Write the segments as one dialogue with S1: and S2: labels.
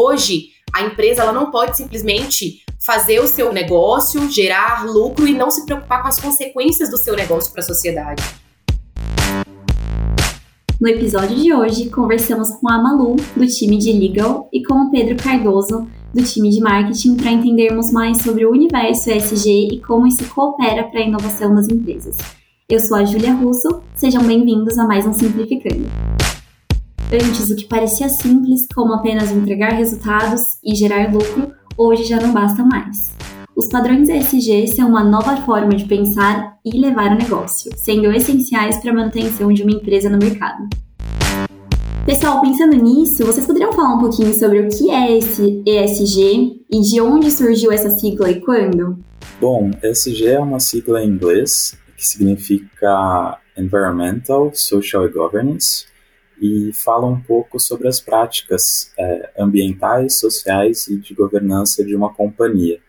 S1: hoje a empresa ela não pode simplesmente fazer o seu negócio, gerar lucro e não se preocupar com as consequências do seu negócio para a sociedade.
S2: No episódio de hoje, conversamos com a Malu, do time de Legal, e com o Pedro Cardoso, do time de Marketing, para entendermos mais sobre o universo ESG e como isso coopera para a inovação das empresas. Eu sou a Júlia Russo, sejam bem-vindos a mais um Simplificando. Antes, o que parecia simples, como apenas entregar resultados e gerar lucro, hoje já não basta mais. Os padrões ESG são uma nova forma de pensar e levar o negócio, sendo essenciais para a manutenção de uma empresa no mercado. Pessoal, pensando nisso, vocês poderiam falar um pouquinho sobre o que é esse ESG e de onde surgiu essa sigla e quando?
S3: Bom, ESG é uma sigla em inglês que significa Environmental, Social e Governance e fala um pouco sobre as práticas é, ambientais, sociais e de governança de uma companhia.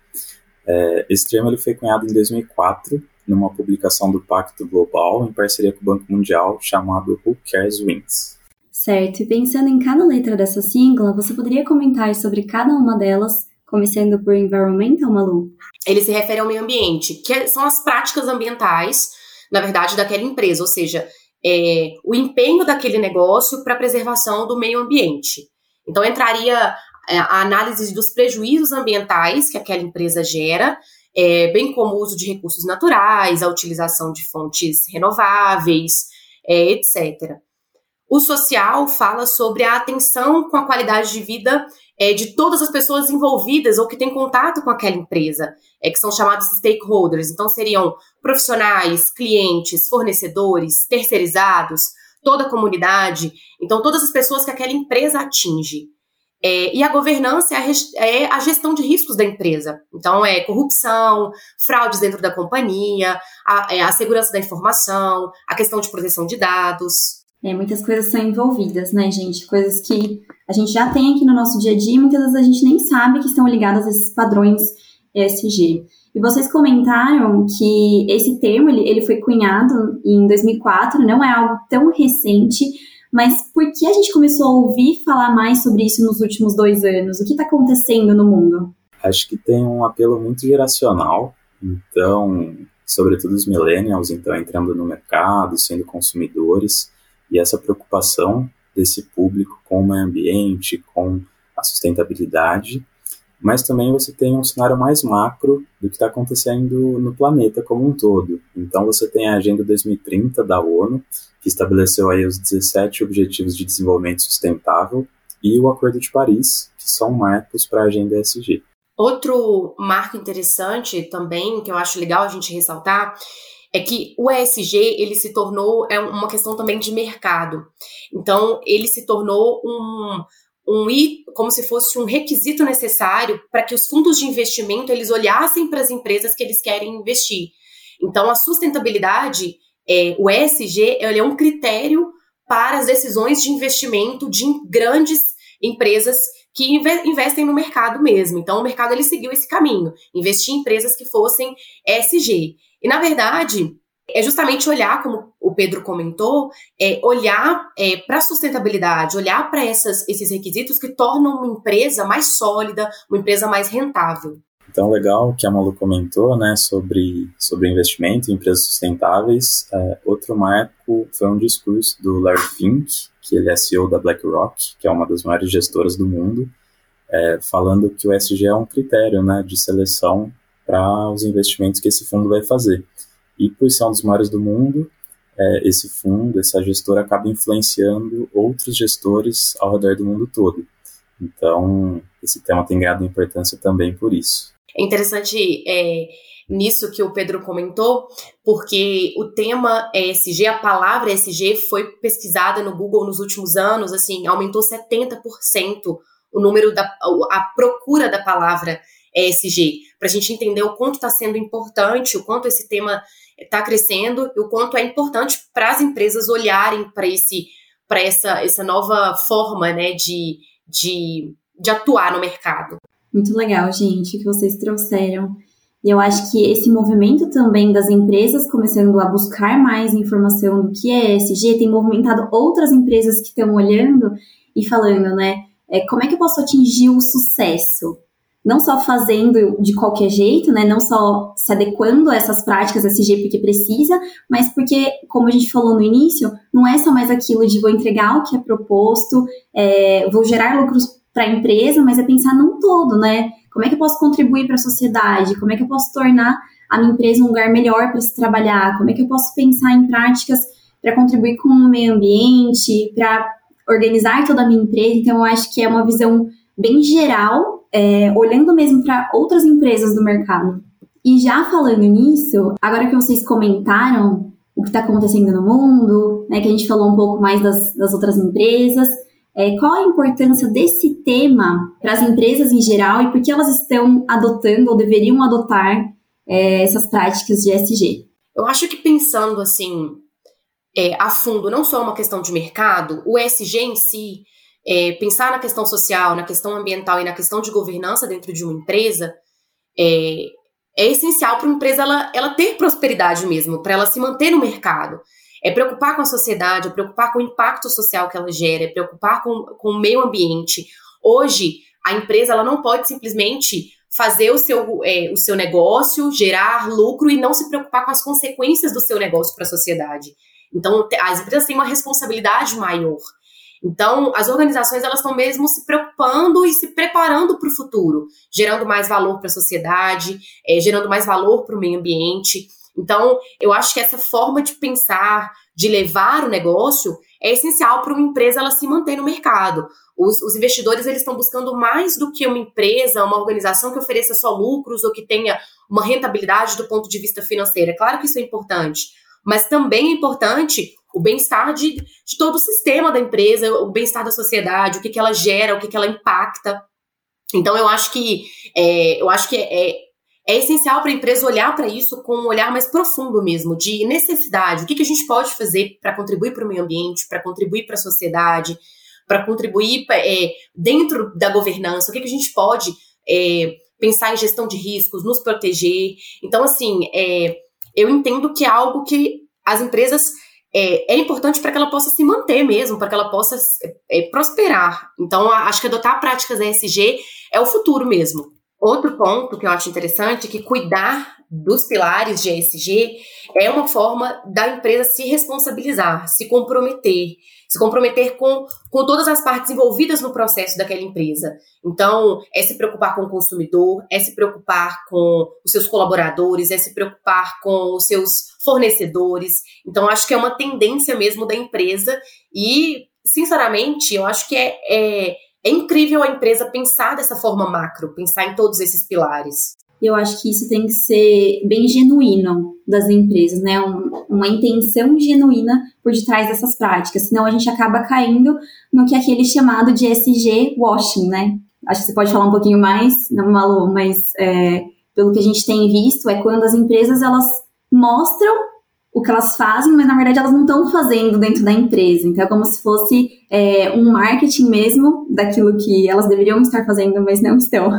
S3: É, esse termo ele foi cunhado em 2004 numa publicação do Pacto Global em parceria com o Banco Mundial chamado Who Cares Wins.
S2: Certo, e pensando em cada letra dessa sigla, você poderia comentar sobre cada uma delas, começando por Environmental, Malu?
S1: Ele se refere ao meio ambiente, que são as práticas ambientais, na verdade, daquela empresa, ou seja, é, o empenho daquele negócio para a preservação do meio ambiente. Então, entraria é, a análise dos prejuízos ambientais que aquela empresa gera, é, bem como o uso de recursos naturais, a utilização de fontes renováveis, é, etc. O social fala sobre a atenção com a qualidade de vida é, de todas as pessoas envolvidas ou que têm contato com aquela empresa, é, que são chamados stakeholders. Então, seriam profissionais, clientes, fornecedores, terceirizados, toda a comunidade. Então, todas as pessoas que aquela empresa atinge. É, e a governança é a, é a, gestão de riscos da empresa. Então, é corrupção, fraudes dentro da companhia, a, é a segurança da informação, a questão de proteção de dados.
S2: É, muitas coisas são envolvidas, né, gente? Coisas que a gente já tem aqui no nosso dia a dia e muitas vezes a gente nem sabe que estão ligadas a esses padrões ESG. E vocês comentaram que esse termo ele, ele foi cunhado em 2004, não é algo tão recente, mas por que a gente começou a ouvir falar mais sobre isso nos últimos dois anos? O que está acontecendo no mundo?
S3: Acho que tem um apelo muito geracional. Então, sobretudo os millennials, então entrando no mercado, sendo consumidores, e essa preocupação desse público com o meio ambiente, com a sustentabilidade, mas também você tem um cenário mais macro do que está acontecendo no planeta como um todo. Então você tem a Agenda 2030 da ONU, que estabeleceu aí os 17 Objetivos de Desenvolvimento Sustentável, e o Acordo de Paris, que são marcos para a Agenda ESG.
S1: Outro marco interessante também, que eu acho legal a gente ressaltar, é que o ESG ele se tornou é uma questão também de mercado. Então ele se tornou um, um como se fosse um requisito necessário para que os fundos de investimento eles olhassem para as empresas que eles querem investir. Então a sustentabilidade é, o ESG é um critério para as decisões de investimento de grandes empresas que investem no mercado mesmo. Então, o mercado ele seguiu esse caminho, investir em empresas que fossem ESG. E, na verdade, é justamente olhar, como o Pedro comentou, é olhar é, para a sustentabilidade, olhar para esses requisitos que tornam uma empresa mais sólida, uma empresa mais rentável.
S3: Então, legal que a Malu comentou, né, sobre, sobre investimento em empresas sustentáveis. É, outro marco foi um discurso do Larry Fink, que ele é CEO da BlackRock, que é uma das maiores gestoras do mundo, é, falando que o SG é um critério, né, de seleção para os investimentos que esse fundo vai fazer. E por ser um dos maiores do mundo, é, esse fundo, essa gestora acaba influenciando outros gestores ao redor do mundo todo. Então, esse tema tem ganhado importância também por isso.
S1: É interessante é, nisso que o Pedro comentou, porque o tema ESG, a palavra ESG, foi pesquisada no Google nos últimos anos, assim, aumentou 70% o número da a procura da palavra ESG, para a gente entender o quanto está sendo importante, o quanto esse tema está crescendo e o quanto é importante para as empresas olharem para esse para essa, essa nova forma né, de, de, de atuar no mercado.
S2: Muito legal, gente, que vocês trouxeram. E eu acho que esse movimento também das empresas começando a buscar mais informação do que é ESG tem movimentado outras empresas que estão olhando e falando, né? é, como é que eu posso atingir o sucesso? Não só fazendo de qualquer jeito, né? Não só se adequando a essas práticas SG porque precisa, mas porque, como a gente falou no início, não é só mais aquilo de vou entregar o que é proposto, é, vou gerar lucros para a empresa, mas é pensar num todo, né? Como é que eu posso contribuir para a sociedade? Como é que eu posso tornar a minha empresa um lugar melhor para se trabalhar? Como é que eu posso pensar em práticas para contribuir com o meio ambiente, para organizar toda a minha empresa? Então, eu acho que é uma visão bem geral, é, olhando mesmo para outras empresas do mercado. E já falando nisso, agora que vocês comentaram o que está acontecendo no mundo, né, que a gente falou um pouco mais das, das outras empresas, é, qual a importância desse tema para as empresas em geral e por que elas estão adotando ou deveriam adotar é, essas práticas de SG?
S1: Eu acho que pensando assim é, a fundo, não só uma questão de mercado, o SG em si, é, pensar na questão social, na questão ambiental e na questão de governança dentro de uma empresa, é, é essencial para uma empresa ela, ela ter prosperidade mesmo, para ela se manter no mercado. É preocupar com a sociedade, é preocupar com o impacto social que ela gera, é preocupar com, com o meio ambiente. Hoje, a empresa ela não pode simplesmente fazer o seu, é, o seu negócio, gerar lucro e não se preocupar com as consequências do seu negócio para a sociedade. Então, as empresas têm uma responsabilidade maior. Então, as organizações elas estão mesmo se preocupando e se preparando para o futuro, gerando mais valor para a sociedade, é, gerando mais valor para o meio ambiente. Então, eu acho que essa forma de pensar, de levar o negócio, é essencial para uma empresa ela se manter no mercado. Os, os, investidores eles estão buscando mais do que uma empresa, uma organização que ofereça só lucros ou que tenha uma rentabilidade do ponto de vista financeiro. É claro que isso é importante, mas também é importante o bem-estar de, de, todo o sistema da empresa, o bem-estar da sociedade, o que, que ela gera, o que, que ela impacta. Então eu acho que é, eu acho que é, é essencial para a empresa olhar para isso com um olhar mais profundo mesmo, de necessidade. O que, que a gente pode fazer para contribuir para o meio ambiente, para contribuir para a sociedade, para contribuir é, dentro da governança, o que, que a gente pode é, pensar em gestão de riscos, nos proteger. Então, assim, é, eu entendo que é algo que as empresas é, é importante para que ela possa se manter mesmo, para que ela possa é, prosperar. Então, acho que adotar práticas ESG é o futuro mesmo. Outro ponto que eu acho interessante é que cuidar dos pilares de ESG é uma forma da empresa se responsabilizar, se comprometer, se comprometer com, com todas as partes envolvidas no processo daquela empresa. Então, é se preocupar com o consumidor, é se preocupar com os seus colaboradores, é se preocupar com os seus fornecedores. Então, acho que é uma tendência mesmo da empresa e, sinceramente, eu acho que é, é é incrível a empresa pensar dessa forma macro, pensar em todos esses pilares.
S2: Eu acho que isso tem que ser bem genuíno das empresas, né? Um, uma intenção genuína por detrás dessas práticas, senão a gente acaba caindo no que é aquele chamado de SG washing, né? Acho que você pode falar um pouquinho mais, não, Malu, mas é, pelo que a gente tem visto é quando as empresas elas mostram o que elas fazem, mas na verdade elas não estão fazendo dentro da empresa. Então é como se fosse é, um marketing mesmo daquilo que elas deveriam estar fazendo, mas não estão.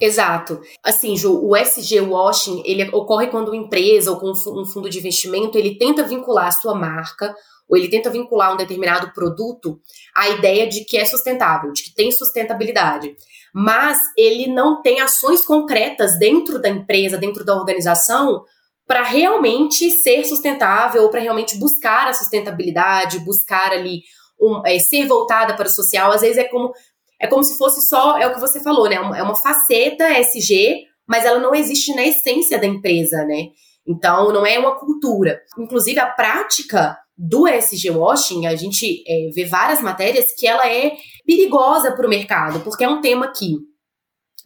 S1: Exato. Assim, Ju, o SG washing, ele ocorre quando uma empresa ou com um fundo de investimento, ele tenta vincular a sua marca ou ele tenta vincular um determinado produto à ideia de que é sustentável, de que tem sustentabilidade. Mas ele não tem ações concretas dentro da empresa, dentro da organização, para realmente ser sustentável ou para realmente buscar a sustentabilidade, buscar ali um, é, ser voltada para o social. Às vezes é como é como se fosse só é o que você falou, né? É uma faceta SG, mas ela não existe na essência da empresa, né? Então não é uma cultura. Inclusive a prática do SG washing, a gente é, vê várias matérias que ela é perigosa para o mercado, porque é um tema que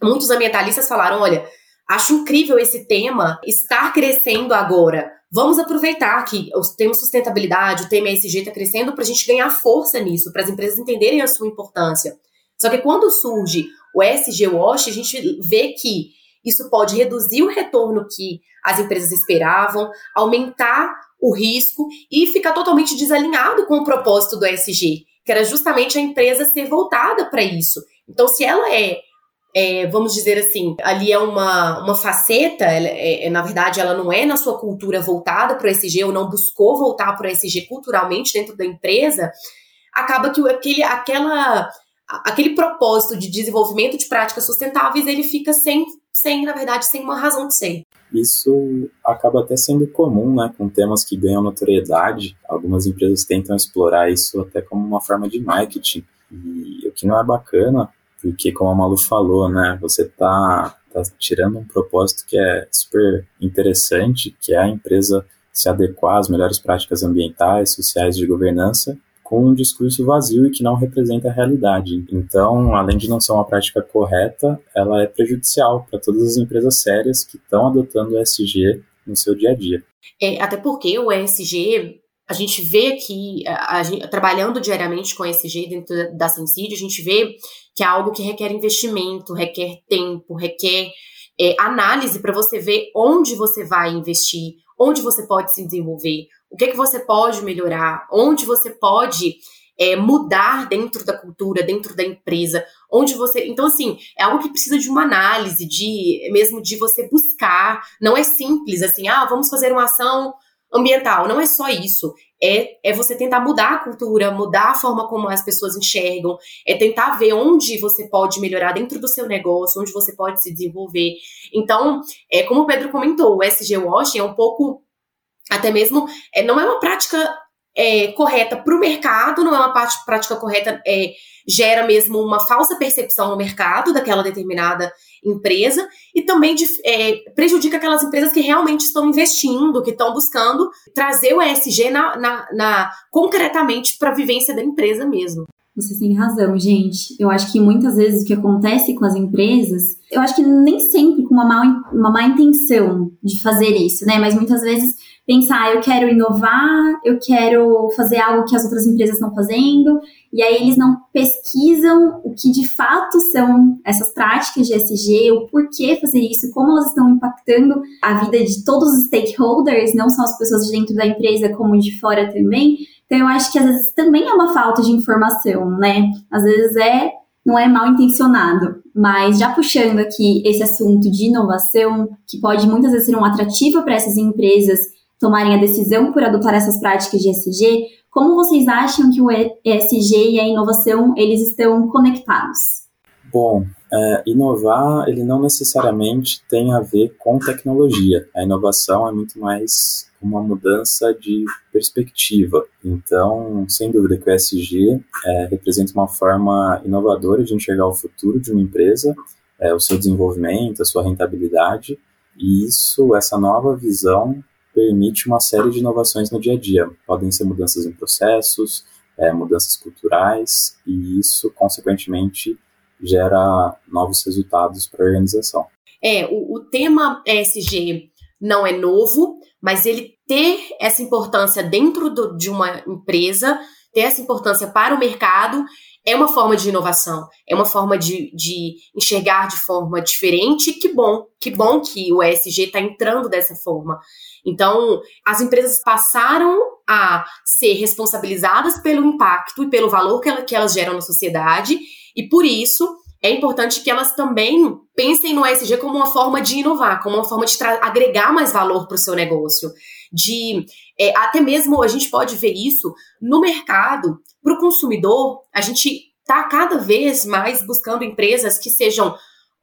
S1: muitos ambientalistas falaram, olha, Acho incrível esse tema estar crescendo agora. Vamos aproveitar que o tema sustentabilidade, o tema ESG está crescendo para a gente ganhar força nisso, para as empresas entenderem a sua importância. Só que quando surge o ESG Wash, a gente vê que isso pode reduzir o retorno que as empresas esperavam, aumentar o risco e ficar totalmente desalinhado com o propósito do ESG, que era justamente a empresa ser voltada para isso. Então, se ela é é, vamos dizer assim, ali é uma, uma faceta, ela, é, é, na verdade, ela não é na sua cultura voltada para o SG, ou não buscou voltar para o SG culturalmente dentro da empresa, acaba que aquele, aquela, aquele propósito de desenvolvimento de práticas sustentáveis, ele fica sem, sem, na verdade, sem uma razão de ser.
S3: Isso acaba até sendo comum, né, com temas que ganham notoriedade. Algumas empresas tentam explorar isso até como uma forma de marketing. E o que não é bacana, porque como a Malu falou, né, você tá, tá tirando um propósito que é super interessante, que é a empresa se adequar às melhores práticas ambientais, sociais de governança, com um discurso vazio e que não representa a realidade. Então, além de não ser uma prática correta, ela é prejudicial para todas as empresas sérias que estão adotando o ESG no seu dia a dia.
S1: É, até porque o ESG, a gente vê que, a, a, trabalhando diariamente com ESG dentro da Sensídio, a gente vê que é algo que requer investimento, requer tempo, requer é, análise para você ver onde você vai investir, onde você pode se desenvolver, o que, é que você pode melhorar, onde você pode é, mudar dentro da cultura, dentro da empresa, onde você. Então, assim, é algo que precisa de uma análise, de mesmo de você buscar. Não é simples assim, ah, vamos fazer uma ação ambiental. Não é só isso. É, é você tentar mudar a cultura, mudar a forma como as pessoas enxergam, é tentar ver onde você pode melhorar dentro do seu negócio, onde você pode se desenvolver. Então, é como o Pedro comentou, o SG Washing é um pouco até mesmo, é, não é uma prática é, correta para o mercado, não é uma prática correta, é, gera mesmo uma falsa percepção no mercado daquela determinada empresa e também de, é, prejudica aquelas empresas que realmente estão investindo, que estão buscando trazer o ESG na, na, na concretamente para a vivência da empresa mesmo.
S2: Vocês têm razão, gente. Eu acho que muitas vezes o que acontece com as empresas, eu acho que nem sempre com uma má, uma má intenção de fazer isso, né? Mas muitas vezes pensar, ah, eu quero inovar, eu quero fazer algo que as outras empresas estão fazendo, e aí eles não pesquisam o que de fato são essas práticas de SG, o porquê fazer isso, como elas estão impactando a vida de todos os stakeholders, não só as pessoas de dentro da empresa, como de fora também. Então eu acho que às vezes também é uma falta de informação, né? Às vezes é não é mal intencionado, mas já puxando aqui esse assunto de inovação, que pode muitas vezes ser um atrativo para essas empresas tomarem a decisão por adotar essas práticas de ESG, como vocês acham que o ESG e a inovação eles estão conectados?
S3: Bom, é, inovar ele não necessariamente tem a ver com tecnologia. A inovação é muito mais uma mudança de perspectiva. Então, sem dúvida que o ESG é, representa uma forma inovadora de enxergar o futuro de uma empresa, é, o seu desenvolvimento, a sua rentabilidade. E isso, essa nova visão, permite uma série de inovações no dia a dia. Podem ser mudanças em processos, é, mudanças culturais, e isso, consequentemente, gera novos resultados para a organização.
S1: É, o, o tema ESG não é novo, mas ele ter essa importância dentro do, de uma empresa, ter essa importância para o mercado, é uma forma de inovação, é uma forma de, de enxergar de forma diferente. Que bom, que bom que o ESG está entrando dessa forma. Então, as empresas passaram a ser responsabilizadas pelo impacto e pelo valor que, ela, que elas geram na sociedade, e por isso é importante que elas também pensem no ESG como uma forma de inovar, como uma forma de agregar mais valor para o seu negócio. De é, até mesmo a gente pode ver isso no mercado, para o consumidor, a gente está cada vez mais buscando empresas que sejam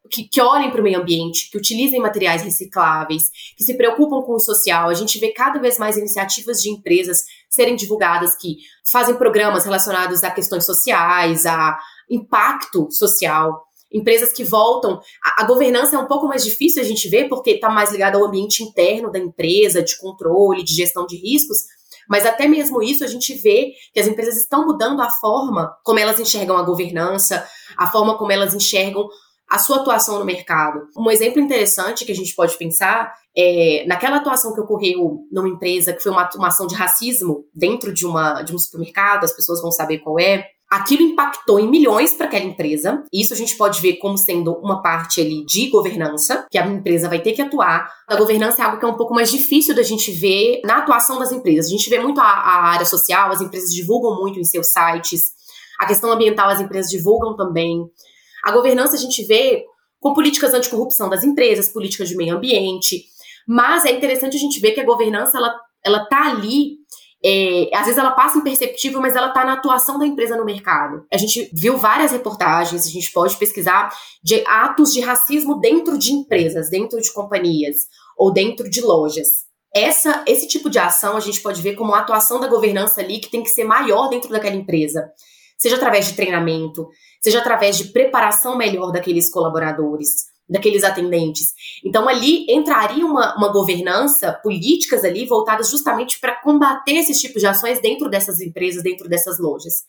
S1: que, que olhem para o meio ambiente, que utilizem materiais recicláveis, que se preocupam com o social. A gente vê cada vez mais iniciativas de empresas serem divulgadas que fazem programas relacionados a questões sociais, a impacto social. Empresas que voltam. A, a governança é um pouco mais difícil a gente ver, porque está mais ligada ao ambiente interno da empresa, de controle, de gestão de riscos. Mas até mesmo isso a gente vê que as empresas estão mudando a forma como elas enxergam a governança, a forma como elas enxergam a sua atuação no mercado. Um exemplo interessante que a gente pode pensar é naquela atuação que ocorreu numa empresa que foi uma, uma ação de racismo dentro de, uma, de um supermercado, as pessoas vão saber qual é. Aquilo impactou em milhões para aquela empresa. Isso a gente pode ver como sendo uma parte ali de governança, que a empresa vai ter que atuar. A governança é algo que é um pouco mais difícil da gente ver na atuação das empresas. A gente vê muito a, a área social, as empresas divulgam muito em seus sites. A questão ambiental as empresas divulgam também. A governança a gente vê com políticas anticorrupção das empresas, políticas de meio ambiente, mas é interessante a gente ver que a governança ela, ela tá ali é, às vezes ela passa imperceptível, mas ela está na atuação da empresa no mercado. A gente viu várias reportagens, a gente pode pesquisar de atos de racismo dentro de empresas, dentro de companhias ou dentro de lojas. Essa, esse tipo de ação a gente pode ver como uma atuação da governança ali que tem que ser maior dentro daquela empresa. Seja através de treinamento, seja através de preparação melhor daqueles colaboradores, daqueles atendentes. Então, ali entraria uma, uma governança, políticas ali voltadas justamente para combater esses tipos de ações dentro dessas empresas, dentro dessas lojas.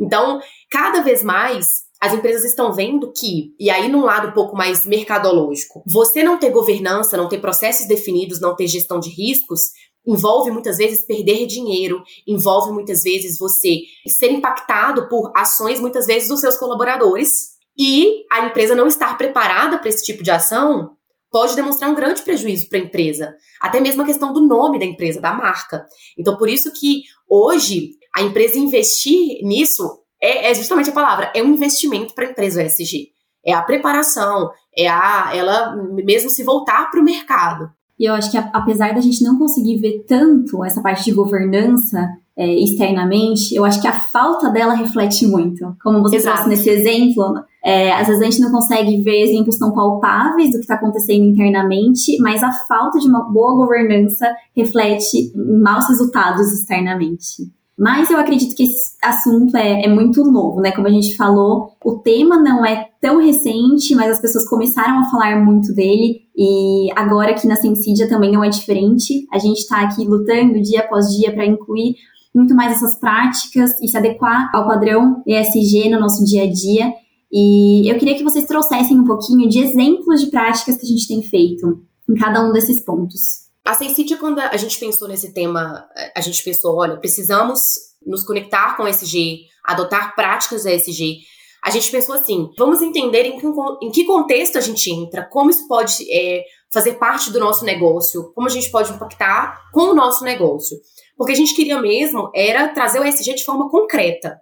S1: Então, cada vez mais, as empresas estão vendo que, e aí num lado um pouco mais mercadológico, você não ter governança, não ter processos definidos, não ter gestão de riscos, envolve muitas vezes perder dinheiro, envolve muitas vezes você ser impactado por ações, muitas vezes, dos seus colaboradores, e a empresa não estar preparada para esse tipo de ação pode demonstrar um grande prejuízo para a empresa. Até mesmo a questão do nome da empresa, da marca. Então, por isso que hoje a empresa investir nisso é, é justamente a palavra, é um investimento para a empresa ESG. É a preparação, é a ela mesmo se voltar para o mercado.
S2: E eu acho que apesar da gente não conseguir ver tanto essa parte de governança é, externamente, eu acho que a falta dela reflete muito. Como você Exato. trouxe nesse exemplo, é, às vezes a gente não consegue ver exemplos tão palpáveis do que está acontecendo internamente, mas a falta de uma boa governança reflete maus resultados externamente. Mas eu acredito que esse assunto é, é, muito novo, né? Como a gente falou, o tema não é tão recente, mas as pessoas começaram a falar muito dele e agora aqui na Sensidia também não é diferente. A gente está aqui lutando dia após dia para incluir muito mais essas práticas e se adequar ao padrão ESG no nosso dia a dia. E eu queria que vocês trouxessem um pouquinho de exemplos de práticas que a gente tem feito em cada um desses pontos.
S1: A Sensidia, quando a gente pensou nesse tema, a gente pensou, olha, precisamos nos conectar com o ESG, adotar práticas ESG. A gente pensou assim, vamos entender em que, em que contexto a gente entra, como isso pode é, fazer parte do nosso negócio, como a gente pode impactar com o nosso negócio. Porque a gente queria mesmo era trazer o ESG de forma concreta.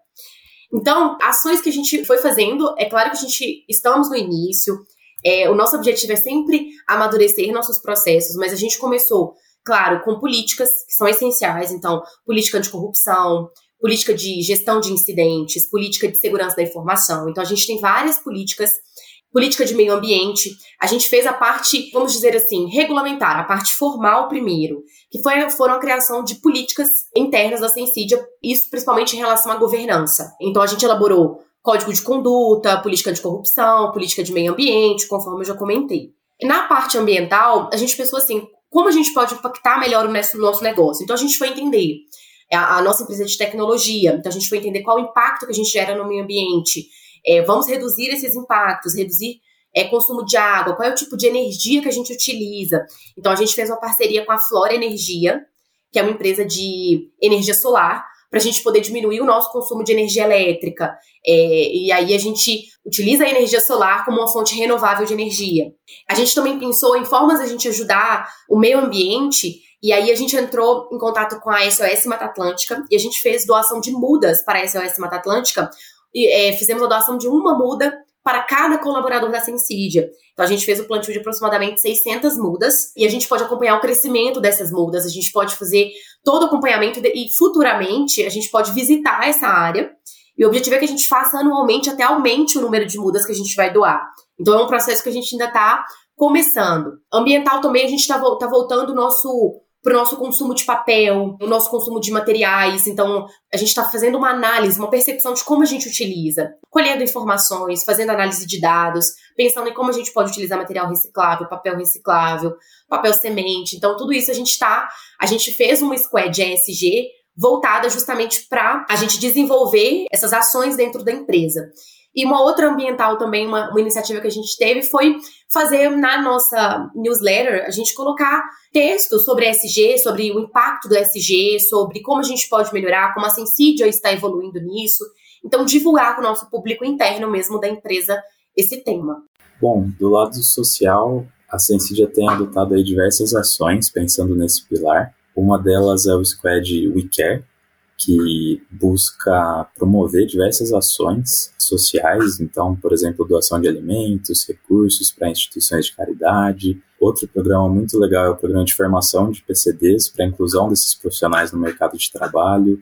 S1: Então, ações que a gente foi fazendo, é claro que a gente estamos no início, é, o nosso objetivo é sempre amadurecer nossos processos, mas a gente começou, claro, com políticas que são essenciais, então, política anticorrupção, política de gestão de incidentes, política de segurança da informação. Então, a gente tem várias políticas política de meio ambiente. A gente fez a parte, vamos dizer assim, regulamentar, a parte formal primeiro, que foi, foram a criação de políticas internas da Sensidia, isso principalmente em relação à governança. Então a gente elaborou código de conduta, política de corrupção, política de meio ambiente, conforme eu já comentei. Na parte ambiental, a gente pensou assim, como a gente pode impactar melhor o nosso negócio? Então a gente foi entender a, a nossa empresa de tecnologia, então a gente foi entender qual o impacto que a gente gera no meio ambiente, é, vamos reduzir esses impactos, reduzir é, consumo de água, qual é o tipo de energia que a gente utiliza. Então, a gente fez uma parceria com a Flora Energia, que é uma empresa de energia solar, para a gente poder diminuir o nosso consumo de energia elétrica. É, e aí a gente utiliza a energia solar como uma fonte renovável de energia. A gente também pensou em formas de a gente ajudar o meio ambiente, e aí a gente entrou em contato com a SOS Mata Atlântica e a gente fez doação de mudas para a SOS Mata Atlântica, é, fizemos a doação de uma muda para cada colaborador da Sensidia. Então a gente fez o plantio de aproximadamente 600 mudas e a gente pode acompanhar o crescimento dessas mudas, a gente pode fazer todo o acompanhamento e futuramente a gente pode visitar essa área. E o objetivo é que a gente faça anualmente até aumente o número de mudas que a gente vai doar. Então é um processo que a gente ainda está começando. Ambiental também a gente está tá voltando o nosso para o nosso consumo de papel, o nosso consumo de materiais. Então, a gente está fazendo uma análise, uma percepção de como a gente utiliza, colhendo informações, fazendo análise de dados, pensando em como a gente pode utilizar material reciclável, papel reciclável, papel semente. Então, tudo isso a gente está. A gente fez uma squad ESG voltada justamente para a gente desenvolver essas ações dentro da empresa. E uma outra ambiental também, uma, uma, iniciativa que a gente teve foi fazer na nossa newsletter, a gente colocar textos sobre SG, sobre o impacto do SG, sobre como a gente pode melhorar, como a Sensidia está evoluindo nisso. Então, divulgar com o nosso público interno mesmo da empresa esse tema.
S3: Bom, do lado social, a Sensidia tem adotado diversas ações pensando nesse pilar. Uma delas é o Squad We Care, que busca promover diversas ações sociais, então, por exemplo, doação de alimentos, recursos para instituições de caridade, Outro programa muito legal é o programa de formação de PCDs para a inclusão desses profissionais no mercado de trabalho,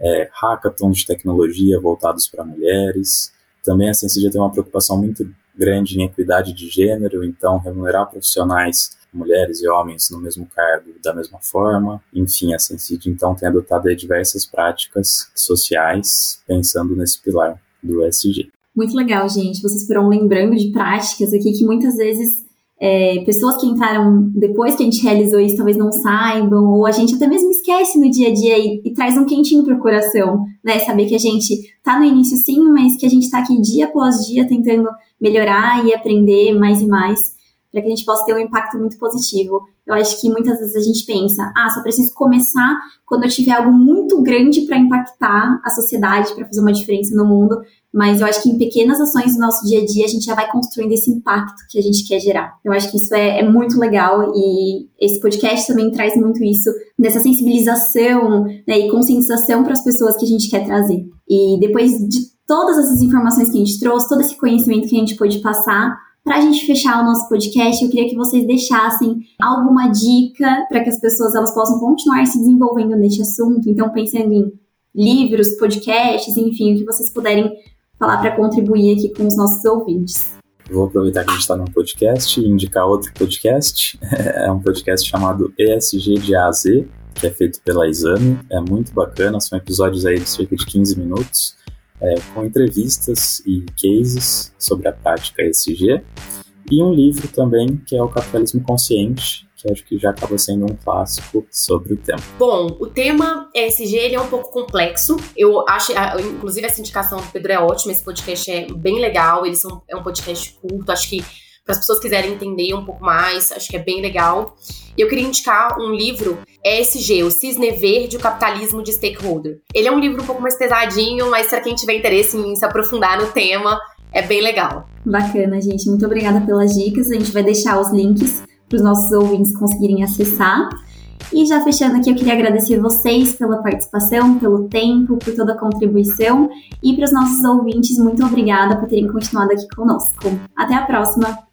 S3: é, hackathons de tecnologia voltados para mulheres. Também a CNCG tem uma preocupação muito grande em equidade de gênero, então remunerar profissionais mulheres e homens no mesmo cargo da mesma forma. Enfim, a Sensid então tem adotado diversas práticas sociais pensando nesse pilar do SG.
S2: Muito legal, gente. Vocês foram lembrando de práticas aqui que muitas vezes é, pessoas que entraram depois que a gente realizou isso talvez não saibam, ou a gente até mesmo esquece no dia a dia e, e traz um quentinho para o coração, né? Saber que a gente tá no início sim, mas que a gente está aqui dia após dia tentando melhorar e aprender mais e mais para que a gente possa ter um impacto muito positivo. Eu acho que muitas vezes a gente pensa, ah, só preciso começar quando eu tiver algo muito grande para impactar a sociedade, para fazer uma diferença no mundo, mas eu acho que em pequenas ações do nosso dia a dia a gente já vai construindo esse impacto que a gente quer gerar. Eu acho que isso é, é muito legal e esse podcast também traz muito isso, dessa sensibilização né, e conscientização para as pessoas que a gente quer trazer. E depois de todas essas informações que a gente trouxe, todo esse conhecimento que a gente pôde passar, para a gente fechar o nosso podcast, eu queria que vocês deixassem alguma dica para que as pessoas elas possam continuar se desenvolvendo neste assunto. Então, pensando em livros, podcasts, enfim, o que vocês puderem falar para contribuir aqui com os nossos ouvintes.
S3: Vou aproveitar que a gente está num podcast e indicar outro podcast. É um podcast chamado ESG de A a Z, que é feito pela Exame. É muito bacana, são episódios aí de cerca de 15 minutos é, com entrevistas e cases sobre a prática ESG, e um livro também que é o Capitalismo Consciente, que acho que já acaba sendo um clássico sobre o tema.
S1: Bom, o tema ESG ele é um pouco complexo. Eu acho, inclusive, essa indicação do Pedro é ótima. Esse podcast é bem legal. Eles são é um podcast curto. Acho que para as pessoas quiserem entender um pouco mais, acho que é bem legal. Eu queria indicar um livro, ESG, o Cisne Verde, o Capitalismo de Stakeholder. Ele é um livro um pouco mais pesadinho, mas para quem tiver interesse em se aprofundar no tema, é bem legal.
S2: Bacana, gente. Muito obrigada pelas dicas. A gente vai deixar os links para os nossos ouvintes conseguirem acessar. E já fechando aqui, eu queria agradecer vocês pela participação, pelo tempo, por toda a contribuição. E para os nossos ouvintes, muito obrigada por terem continuado aqui conosco. Até a próxima!